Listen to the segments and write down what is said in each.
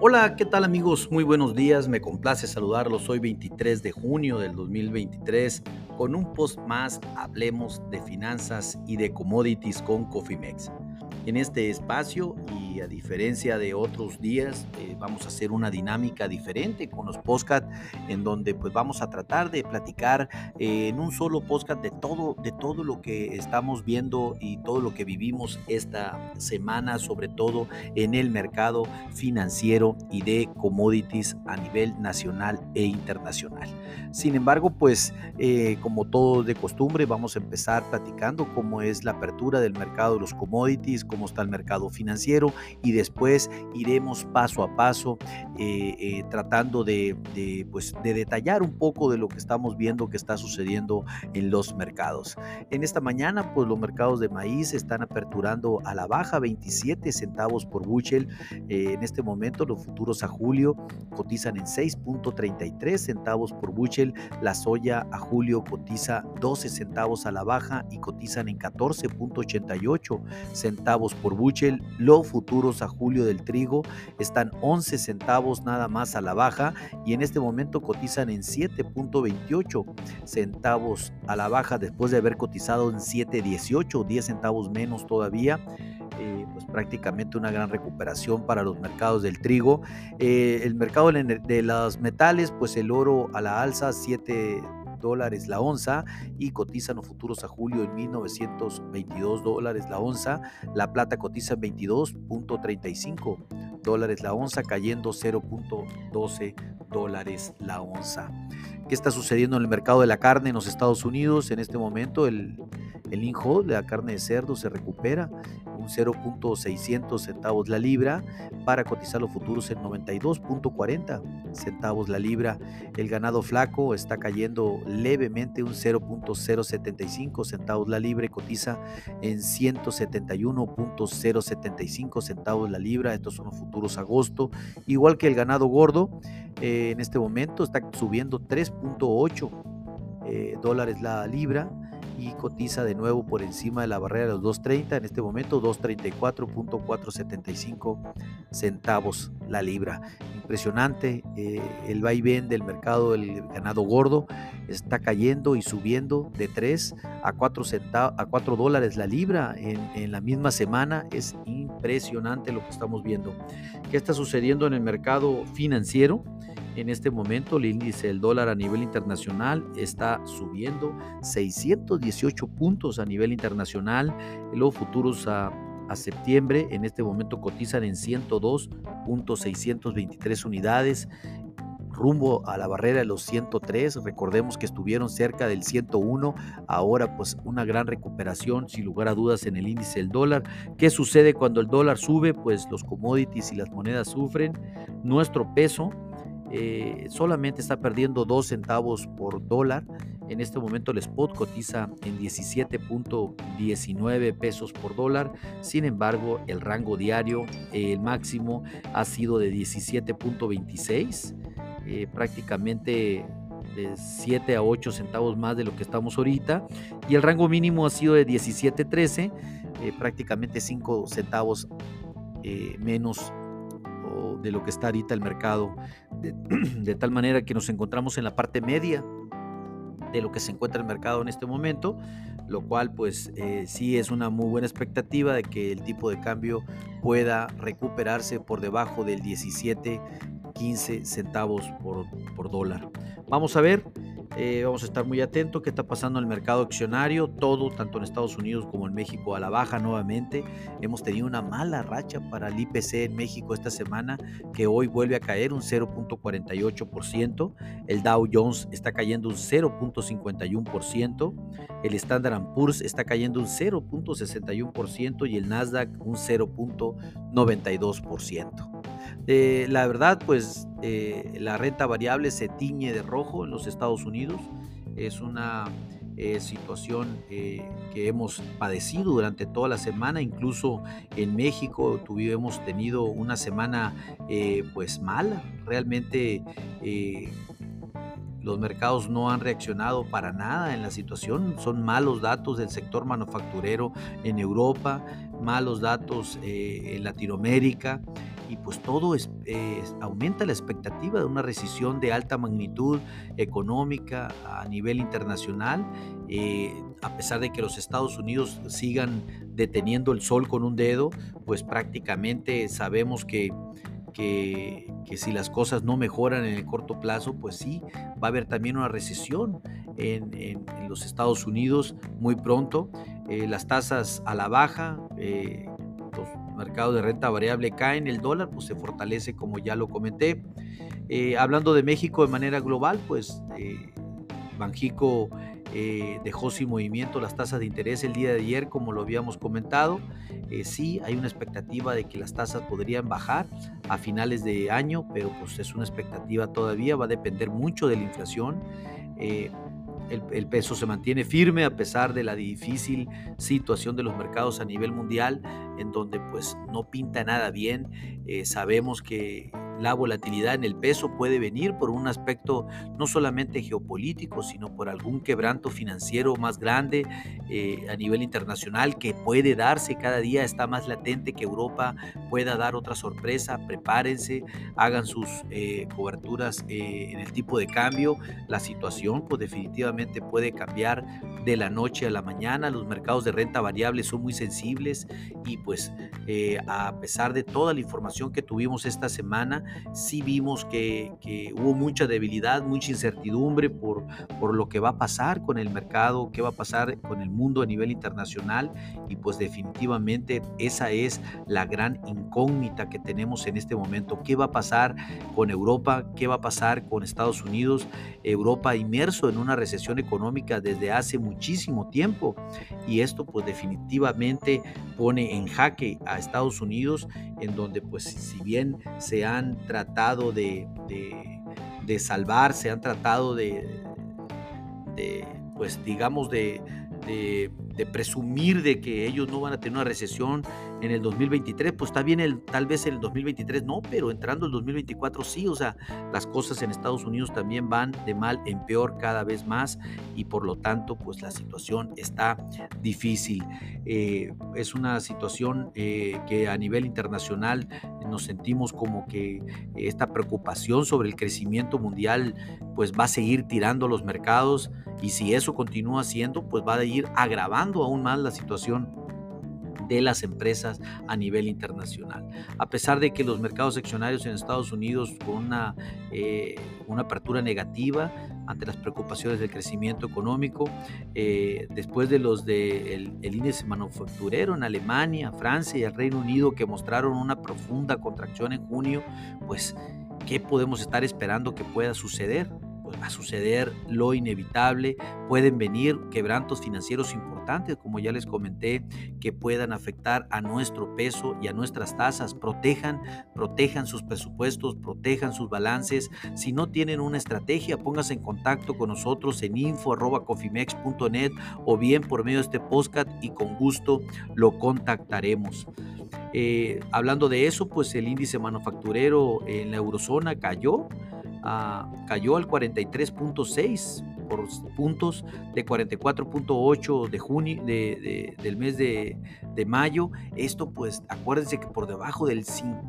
Hola, ¿qué tal amigos? Muy buenos días, me complace saludarlos hoy 23 de junio del 2023 con un post más, hablemos de finanzas y de commodities con Cofimex. En este espacio y a diferencia de otros días, eh, vamos a hacer una dinámica diferente con los podcast en donde pues vamos a tratar de platicar eh, en un solo podcast de todo, de todo lo que estamos viendo y todo lo que vivimos esta semana, sobre todo en el mercado financiero y de commodities a nivel nacional e internacional. Sin embargo, pues eh, como todo de costumbre, vamos a empezar platicando cómo es la apertura del mercado de los commodities, cómo está el mercado financiero y después iremos paso a paso eh, eh, tratando de, pues, de detallar un poco de lo que estamos viendo que está sucediendo en los mercados. En esta mañana, pues los mercados de maíz están aperturando a la baja 27 centavos por bushel. en este momento, los futuros a julio cotizan en 6.33 centavos por bushel. La soya a julio cotiza 12 centavos a la baja y cotizan en 14.88 centavos por buchel, Los futuros a julio del trigo están 11 centavos nada más a la baja y en este momento cotizan en 7.28 centavos a la baja después de haber cotizado en 7.18, 10 centavos menos todavía. Eh, pues prácticamente una gran recuperación para los mercados del trigo. Eh, el mercado de los metales, pues el oro a la alza, 7 dólares la onza y cotizan los futuros a julio en 1922 dólares la onza. La plata cotiza en 22.35 dólares la onza, cayendo 0.12 dólares la onza. ¿Qué está sucediendo en el mercado de la carne en los Estados Unidos? En este momento el, el INJO de la carne de cerdo se recupera 0.600 centavos la libra para cotizar los futuros en 92.40 centavos la libra. El ganado flaco está cayendo levemente un 0.075 centavos la libra y cotiza en 171.075 centavos la libra. Estos son los futuros agosto. Igual que el ganado gordo, eh, en este momento está subiendo 3.8 eh, dólares la libra y cotiza de nuevo por encima de la barrera de los 2.30, en este momento 234.475 centavos la libra. Impresionante eh, el vaivén del mercado del ganado gordo, está cayendo y subiendo de 3 a 4, a 4 dólares la libra en la misma semana, es impresionante lo que estamos viendo. ¿Qué está sucediendo en el mercado financiero? En este momento el índice del dólar a nivel internacional está subiendo 618 puntos a nivel internacional. Los futuros a, septiembre en este momento cotizan en 102.623 unidades rumbo a la barrera de los 103. Recordemos que estuvieron cerca del 101. Ahora pues una gran recuperación sin lugar a dudas en el índice del dólar. ¿Qué sucede cuando el dólar sube? Pues los commodities y las monedas sufren. Nuestro peso eh, solamente está perdiendo 2 centavos por dólar. En este momento el spot cotiza en 17.19 pesos por dólar. Sin embargo, el rango diario, el máximo ha sido de 17.26, eh, prácticamente de 7 a 8 centavos más de lo que estamos ahorita. Y el rango mínimo ha sido de 17.13, eh, prácticamente 5 centavos menos de lo que está ahorita el mercado, de, tal manera que nos encontramos en la parte media de lo que se encuentra el mercado en este momento, lo cual pues eh, sí es una muy buena expectativa de que el tipo de cambio pueda recuperarse por debajo del 17, 15 centavos por, por dólar. Vamos a ver eh, vamos a estar muy atentos qué está pasando en el mercado accionario, todo, tanto en Estados Unidos como en México, a la baja nuevamente. Hemos tenido una mala racha para el IPC en México esta semana, que hoy vuelve a caer un 0.48%. El Dow Jones está cayendo un 0.51%. El Standard Poor's está cayendo un 0.61% y el Nasdaq un 0.92%. Eh, la verdad, pues eh, la renta variable se tiñe de rojo en los Estados Unidos. Es una eh, situación que hemos padecido durante toda la semana. Incluso en México tuvimos tenido una semana pues mala. Realmente los mercados no han reaccionado para nada en la situación. Son malos datos del sector manufacturero en Europa, malos datos en Latinoamérica. Y pues todo aumenta la expectativa de una recesión de alta magnitud económica a nivel internacional, eh, a pesar de que los Estados Unidos sigan deteniendo el sol con un dedo, pues prácticamente sabemos que que, si las cosas no mejoran en el corto plazo, pues sí, va a haber también una recesión en, los Estados Unidos muy pronto. Eh, las tasas a la baja, eh, los mercados de renta variable caen, el dólar pues se fortalece como ya lo comenté. Eh, hablando de México de manera global, pues Banjico eh, dejó sin movimiento las tasas de interés el día de ayer, como lo habíamos comentado. Eh, sí, hay una expectativa de que las tasas podrían bajar a finales de año, pero pues es una expectativa todavía, va a depender mucho de la inflación. Eh, el, peso se mantiene firme a pesar de la difícil situación de los mercados a nivel mundial, en donde pues no pinta nada bien. sabemos que la volatilidad en el peso puede venir por un aspecto no solamente geopolítico, sino por algún quebranto financiero más grande eh, a nivel internacional que puede darse cada día, está más latente que Europa pueda dar otra sorpresa. Prepárense, hagan sus eh, coberturas eh, en el tipo de cambio. La situación pues definitivamente puede cambiar de la noche a la mañana. Los mercados de renta variable son muy sensibles y pues a pesar de toda la información que tuvimos esta semana, sí vimos que, hubo mucha debilidad, mucha incertidumbre por, por lo que va a pasar con el mercado, qué va a pasar con el mundo a nivel internacional y pues definitivamente esa es la gran incógnita que tenemos en este momento. ¿Qué va a pasar con Europa? ¿Qué va a pasar con Estados Unidos? Europa inmerso en una recesión económica desde hace muchísimo tiempo y esto pues definitivamente pone en jaque a Estados Unidos en donde pues si bien se han tratado de, de, salvar, se han tratado de, de pues digamos, de, de, presumir de que ellos no van a tener una recesión en el 2023, pues está bien el, tal vez el 2023 no, pero entrando el 2024 sí, o sea, las cosas en Estados Unidos también van de mal en peor cada vez más y por lo tanto pues la situación está difícil. Eh, es una situación eh, que a nivel internacional nos sentimos como que esta preocupación sobre el crecimiento mundial pues va a seguir tirando los mercados y si eso continúa siendo pues va a ir agravando aún más la situación de las empresas a nivel internacional. A pesar de que los mercados accionarios en Estados Unidos con una, eh, una apertura negativa ante las preocupaciones del crecimiento económico, eh, después de los del de el índice manufacturero en Alemania, Francia y el Reino Unido que mostraron una profunda contracción en junio, pues ¿qué podemos estar esperando que pueda suceder? Pues, va a suceder lo inevitable, pueden venir quebrantos financieros importantes, como ya les comenté, que puedan afectar a nuestro peso y a nuestras tasas. Protejan, protejan sus presupuestos, protejan sus balances. Si no tienen una estrategia, pónganse en contacto con nosotros en info.cofimex.net o bien por medio de este podcast y con gusto lo contactaremos. Eh, hablando de eso, pues el índice manufacturero en la eurozona cayó Ah, cayó al 43.6 por puntos de 44.8 de junio de, del mes de, mayo. Esto pues acuérdense que por debajo del,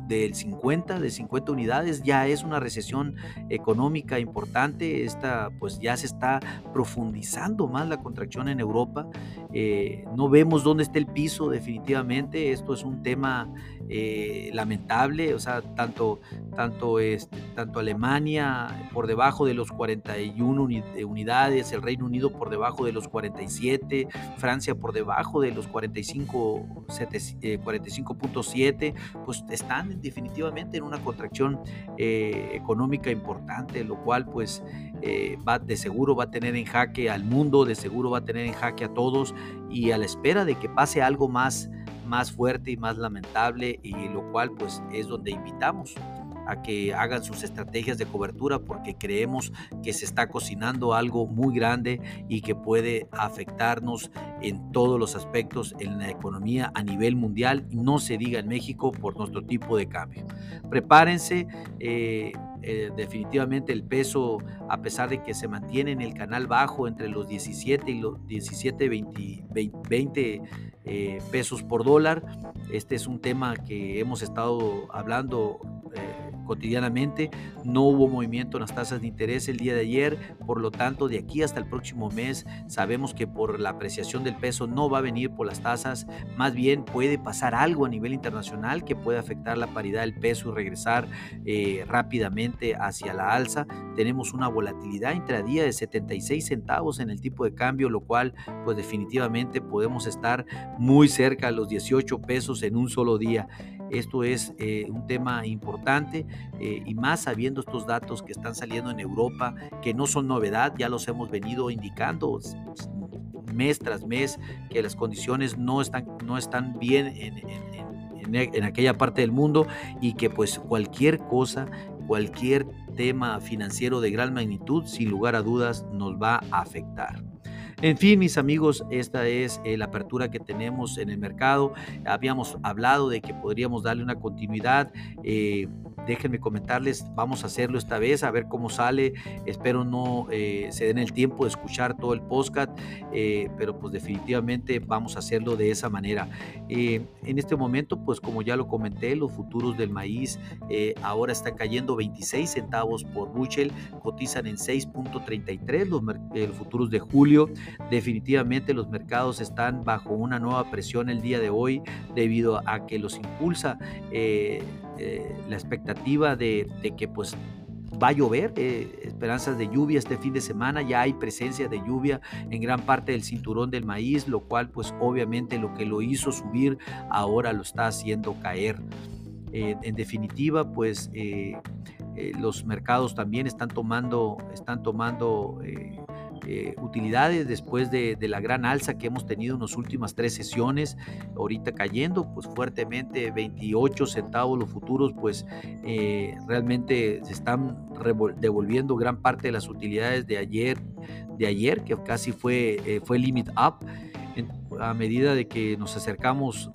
del 50, de 50 unidades ya es una recesión económica importante. Esta pues ya se está profundizando más la contracción en Europa. Eh, no vemos dónde está el piso definitivamente. Esto es un tema eh, lamentable. O sea, tanto, tanto, este, tanto Alemania por debajo de los 41 unidades el Reino Unido por debajo de los 47, Francia por debajo de los 45, 45.7, eh, pues están definitivamente en una contracción eh, económica importante, lo cual pues eh, va, de seguro va a tener en jaque al mundo, de seguro va a tener en jaque a todos y a la espera de que pase algo más más fuerte y más lamentable y lo cual pues es donde invitamos que hagan sus estrategias de cobertura porque creemos que se está cocinando algo muy grande y que puede afectarnos en todos los aspectos en la economía a nivel mundial no se diga en México por nuestro tipo de cambio. Prepárense. Eh, eh, definitivamente el peso, a pesar de que se mantiene en el canal bajo entre los 17 y los 17, 20, 20 pesos por dólar, este es un tema que hemos estado hablando eh, cotidianamente. No hubo movimiento en las tasas de interés el día de ayer, por lo tanto de aquí hasta el próximo mes sabemos que por la apreciación del peso no va a venir por las tasas, más bien puede pasar algo a nivel internacional que puede afectar la paridad del peso y regresar eh, rápidamente hacia la alza. Tenemos una volatilidad intradía de 76 centavos en el tipo de cambio, lo cual pues definitivamente podemos estar muy cerca a los 18 pesos en un solo día. Esto es eh, un tema importante eh, y más sabiendo estos datos que están saliendo en Europa, que no son novedad, ya los hemos venido indicando mes tras mes, que las condiciones no están, no están bien en, en aquella parte del mundo y que pues cualquier cosa, cualquier tema financiero de gran magnitud, sin lugar a dudas, nos va a afectar. En fin, mis amigos, esta es eh, la apertura que tenemos en el mercado. Habíamos hablado de que podríamos darle una continuidad. Eh, déjenme comentarles, vamos a hacerlo esta vez, a ver cómo sale. Espero no eh, se den el tiempo de escuchar todo el podcast, pero pues definitivamente vamos a hacerlo de esa manera. en este momento, pues como ya lo comenté, los futuros del maíz ahora están cayendo 26 centavos por bushel, cotizan en 6.33 los, los futuros de julio Definitivamente los mercados están bajo una nueva presión el día de hoy debido a que los impulsa eh, eh, la expectativa de, que pues va a llover, eh, esperanzas de lluvia este fin de semana, ya hay presencia de lluvia en gran parte del cinturón del maíz, lo cual pues obviamente lo que lo hizo subir ahora lo está haciendo caer. en definitiva pues los mercados también están tomando, están tomando eh, utilidades después de, la gran alza que hemos tenido en las últimas tres sesiones, ahorita cayendo pues fuertemente 28 centavos los futuros, pues eh, realmente se están devolviendo gran parte de las utilidades de ayer, de ayer que casi fue, eh, fue limit up. A medida de que nos acercamos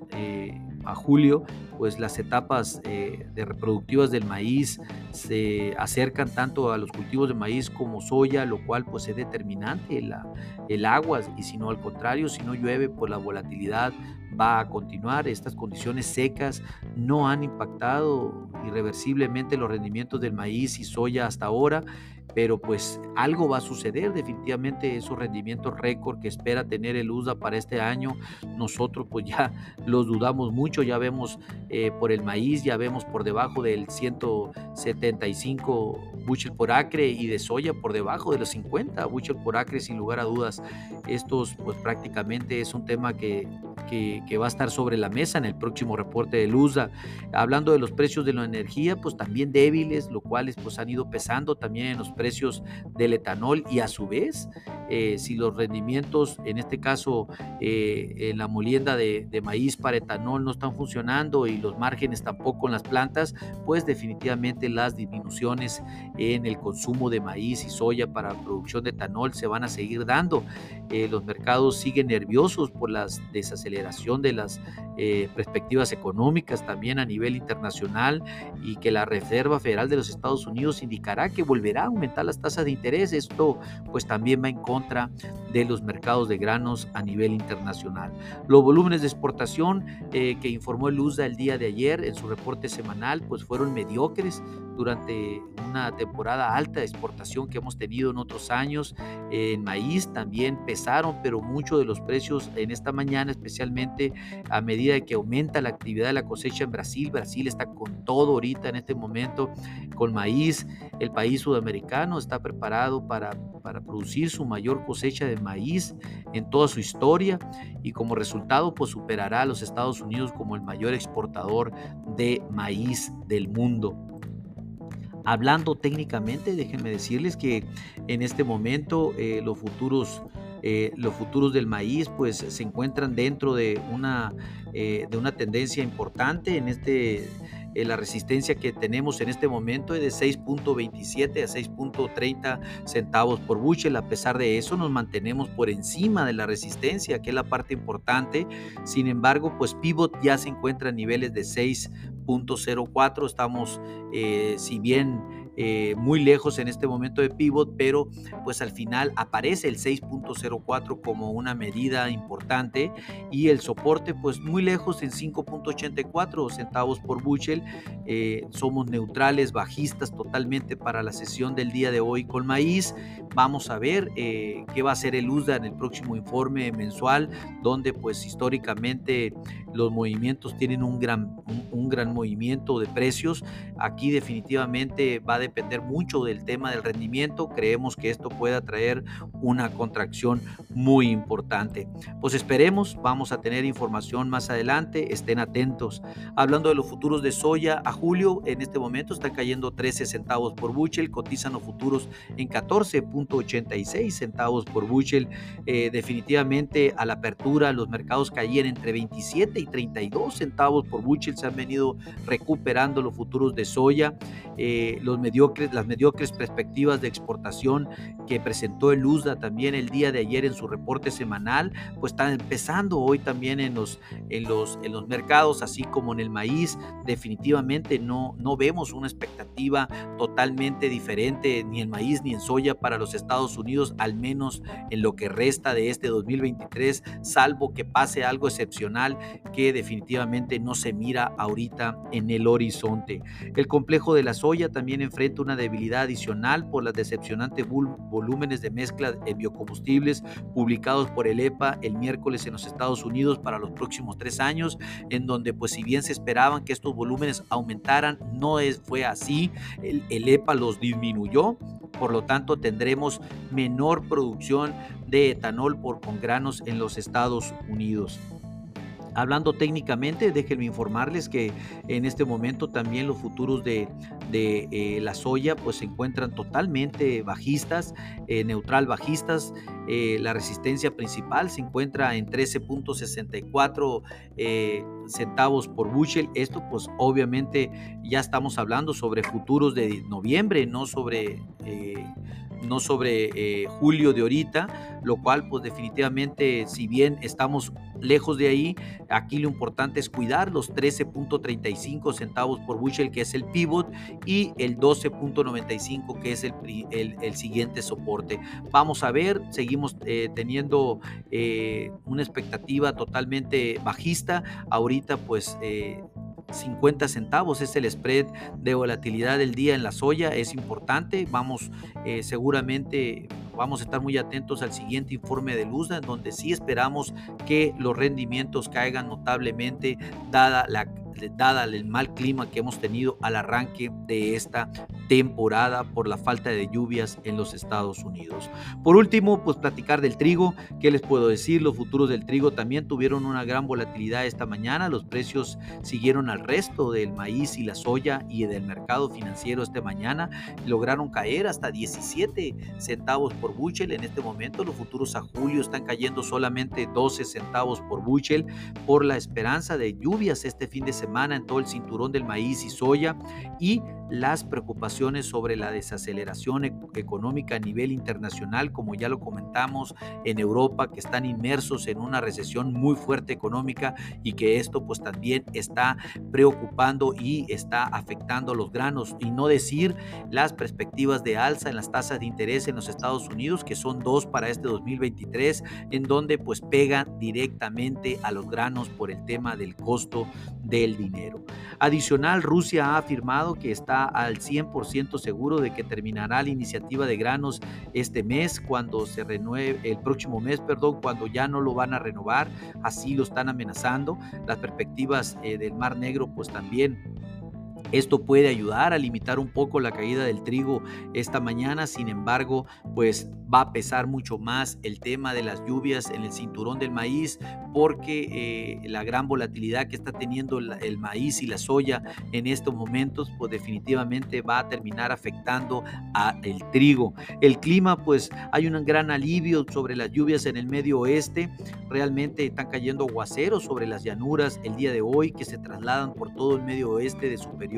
a julio, pues las etapas eh, de reproductivas del maíz se acercan tanto a los cultivos de maíz como soya, lo cual pues es determinante la, el agua y si no al contrario, si no llueve pues la volatilidad va a continuar. Estas condiciones secas no han impactado irreversiblemente los rendimientos del maíz y soya hasta ahora pero pues algo va a suceder, definitivamente esos rendimientos récord que espera tener el USDA para este año, nosotros pues ya los dudamos mucho, ya vemos eh, por el maíz, ya vemos por debajo del 175 bushel por acre y de soya por debajo de los 50 bushel por acre sin lugar a dudas. Estos pues prácticamente es un tema que, que, va a estar sobre la mesa en el próximo reporte del USDA. Hablando de los precios de la energía, pues también débiles, lo cuales pues han ido pesando también en los precios del etanol y a su vez, eh, si los rendimientos, en este caso eh, en la molienda de, maíz para etanol no están funcionando y los márgenes tampoco en las plantas, pues definitivamente las disminuciones en el consumo de maíz y soya para producción de etanol se van a seguir dando. Eh, los mercados siguen nerviosos por la desaceleración de las perspectivas económicas también a nivel internacional y que la Reserva Federal de los Estados Unidos indicará que volverá a aumentar las tasas de interés. Esto pues también va en contra de los mercados de granos a nivel internacional. Los volúmenes de exportación eh, que informó el USDA el día de ayer en su reporte semanal pues fueron mediocres durante una temporada alta de exportación que hemos tenido en otros años. En maíz también pesaron, pero mucho de los precios en esta mañana, especialmente a medida que aumenta la actividad de la cosecha en Brasil. Brasil está con todo ahorita en este momento con maíz. El país sudamericano está preparado para, para producir su mayor cosecha de maíz en toda su historia y como resultado pues superará a los Estados Unidos como el mayor exportador de maíz del mundo. Hablando técnicamente, déjenme decirles que en este momento eh, los futuros eh, los futuros del maíz pues se encuentran dentro de una, eh, de una tendencia importante en este la resistencia que tenemos en este momento es de 6.27 a 6.30 centavos por bushel. A pesar de eso, nos mantenemos por encima de la resistencia, que es la parte importante. Sin embargo, pues pivot ya se encuentra a niveles de 6.04. Estamos, si bien eh, muy lejos en este momento de pivot, pero pues al final aparece el 6.04 como una medida importante y el soporte pues muy lejos en 5.84 centavos por bushel. Eh, somos neutrales, bajistas totalmente para la sesión del día de hoy con maíz. Vamos a ver eh, qué va a hacer el USDA en el próximo informe mensual, donde pues históricamente los movimientos tienen un gran, un gran movimiento de precios. Aquí definitivamente va a depender mucho del tema del rendimiento. Creemos que esto pueda traer una contracción muy importante. Pues esperemos, vamos a tener información más adelante, estén atentos. Hablando de los futuros de soya a julio, en este momento están cayendo 13 centavos por bushel, cotizan los futuros en 14.86 centavos por bushel. Eh, definitivamente a la apertura los mercados caían entre 27 y 32 centavos por bushel, se han venido recuperando los futuros de soya. Eh, los mediocres, las mediocres perspectivas de exportación que presentó el USDA también el día de ayer en su reporte semanal, pues están empezando hoy también en los, en los, en los mercados, así como en el maíz. Definitivamente no, no vemos una expectativa totalmente diferente ni en maíz ni en soya para los Estados Unidos, al menos en lo que resta de este 2023, salvo que pase algo excepcional que definitivamente no se mira ahorita en el horizonte. El complejo de la soya también enfrenta una debilidad adicional por las decepcionantes volúmenes de mezcla de biocombustibles publicados por el EPA el miércoles en los Estados Unidos para los próximos tres años, en donde pues si bien se esperaban que estos volúmenes aumentaran, no es, fue así, el, el EPA los disminuyó, por lo tanto tendremos menor producción de etanol por con granos en los Estados Unidos. Hablando técnicamente, déjenme informarles que en este momento también los futuros de, eh, la soya pues se encuentran totalmente bajistas, eh, neutral bajistas. Eh, la resistencia principal se encuentra en 13.64 centavos por bushel. Esto pues obviamente ya estamos hablando sobre futuros de noviembre, no sobre no sobre eh, julio de ahorita, lo cual pues definitivamente si bien estamos lejos de ahí, aquí lo importante es cuidar los 13.35 centavos por bushel que es el pivot y el 12.95 que es el, el, siguiente soporte. Vamos a ver, seguimos eh, teniendo eh, una expectativa totalmente bajista, ahorita pues 50 centavos es el spread de volatilidad del día en la soya, es importante, vamos eh, seguramente vamos a estar muy atentos al siguiente informe de Luzda, donde sí esperamos que los rendimientos caigan notablemente dada la dada el mal clima que hemos tenido al arranque de esta temporada por la falta de lluvias en los Estados Unidos. Por último, pues platicar del trigo. ¿Qué les puedo decir? Los futuros del trigo también tuvieron una gran volatilidad esta mañana. Los precios siguieron al resto del maíz y la soya y del mercado financiero esta mañana. Lograron caer hasta 17 centavos por bushel. En este momento los futuros a julio están cayendo solamente 12 centavos por bushel por la esperanza de lluvias este fin de semana en todo el cinturón del maíz y soya y las preocupaciones sobre la desaceleración económica a nivel internacional, como ya lo comentamos en Europa, que están inmersos en una recesión muy fuerte económica y que esto pues también está preocupando y está afectando a los granos y no decir las perspectivas de alza en las tasas de interés en los Estados Unidos, que son dos para este 2023, en donde pues pega directamente a los granos por el tema del costo del dinero. Adicional, Rusia ha afirmado que está al 100% seguro de que terminará la iniciativa de granos este mes, cuando se renueve, el próximo mes, perdón, cuando ya no lo van a renovar, así lo están amenazando. Las perspectivas eh, del Mar Negro, pues también esto puede ayudar a limitar un poco la caída del trigo esta mañana, sin embargo, pues va a pesar mucho más el tema de las lluvias en el cinturón del maíz porque eh, la gran volatilidad que está teniendo el maíz y la soya en estos momentos pues definitivamente va a terminar afectando a el trigo. El clima pues hay un gran alivio sobre las lluvias en el medio oeste, realmente están cayendo aguaceros sobre las llanuras el día de hoy que se trasladan por todo el medio oeste de superior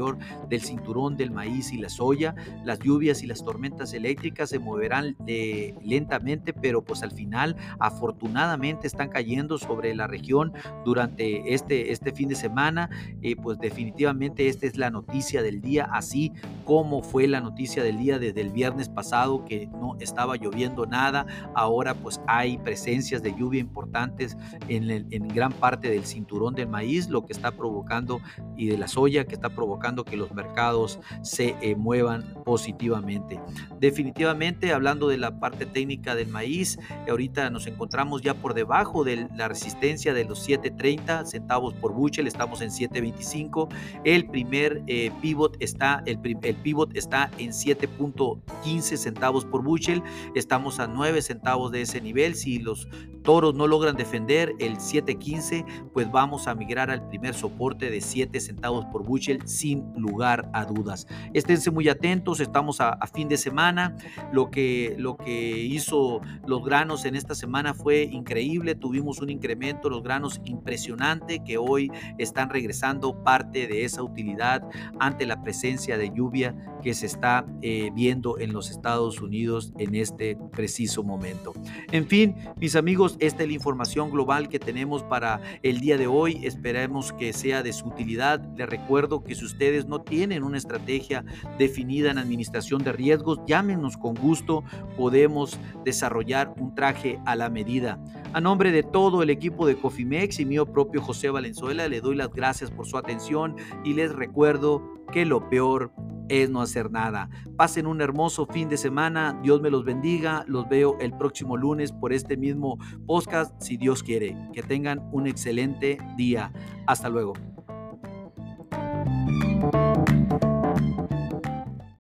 del cinturón del maíz y la soya. Las lluvias y las tormentas eléctricas se moverán eh, lentamente, pero pues al final afortunadamente están cayendo sobre la región durante este, este fin de semana. Eh, pues definitivamente esta es la noticia del día, así como fue la noticia del día desde el viernes pasado que no estaba lloviendo nada. Ahora pues hay presencias de lluvia importantes en, en gran parte del cinturón del maíz, lo que está provocando y de la soya, que está provocando que los mercados se eh, muevan positivamente. Definitivamente, hablando de la parte técnica del maíz, ahorita nos encontramos ya por debajo de la resistencia de los 7.30 centavos por bushel, estamos en 7.25. El primer eh, pivot está el, pivot está en 7.15 centavos por bushel, estamos a 9 centavos de ese nivel. Si los toros no logran defender el 7.15, pues vamos a migrar al primer soporte de 7 centavos por bushel sin lugar a dudas. Esténse muy atentos, estamos a, fin de semana. Lo que, lo que hizo los granos en esta semana fue increíble. Tuvimos un incremento los granos impresionante que hoy están regresando parte de esa utilidad ante la presencia de lluvia que se está eh, viendo en los Estados Unidos en este preciso momento. En fin, mis amigos, esta es la información global que tenemos para el día de hoy. Esperemos que sea de su utilidad. Les recuerdo que si ustedes no tienen una estrategia definida en administración de riesgos, llámenos con gusto. Podemos desarrollar un traje a la medida. A nombre de todo el equipo de Cofimex y mío propio José Valenzuela, le doy las gracias por su atención y les recuerdo que lo peor es no hacer nada. Pasen un hermoso fin de semana. Dios me los bendiga. Los veo el próximo lunes por este mismo podcast, si Dios quiere. Que tengan un excelente día. Hasta luego. Thank you.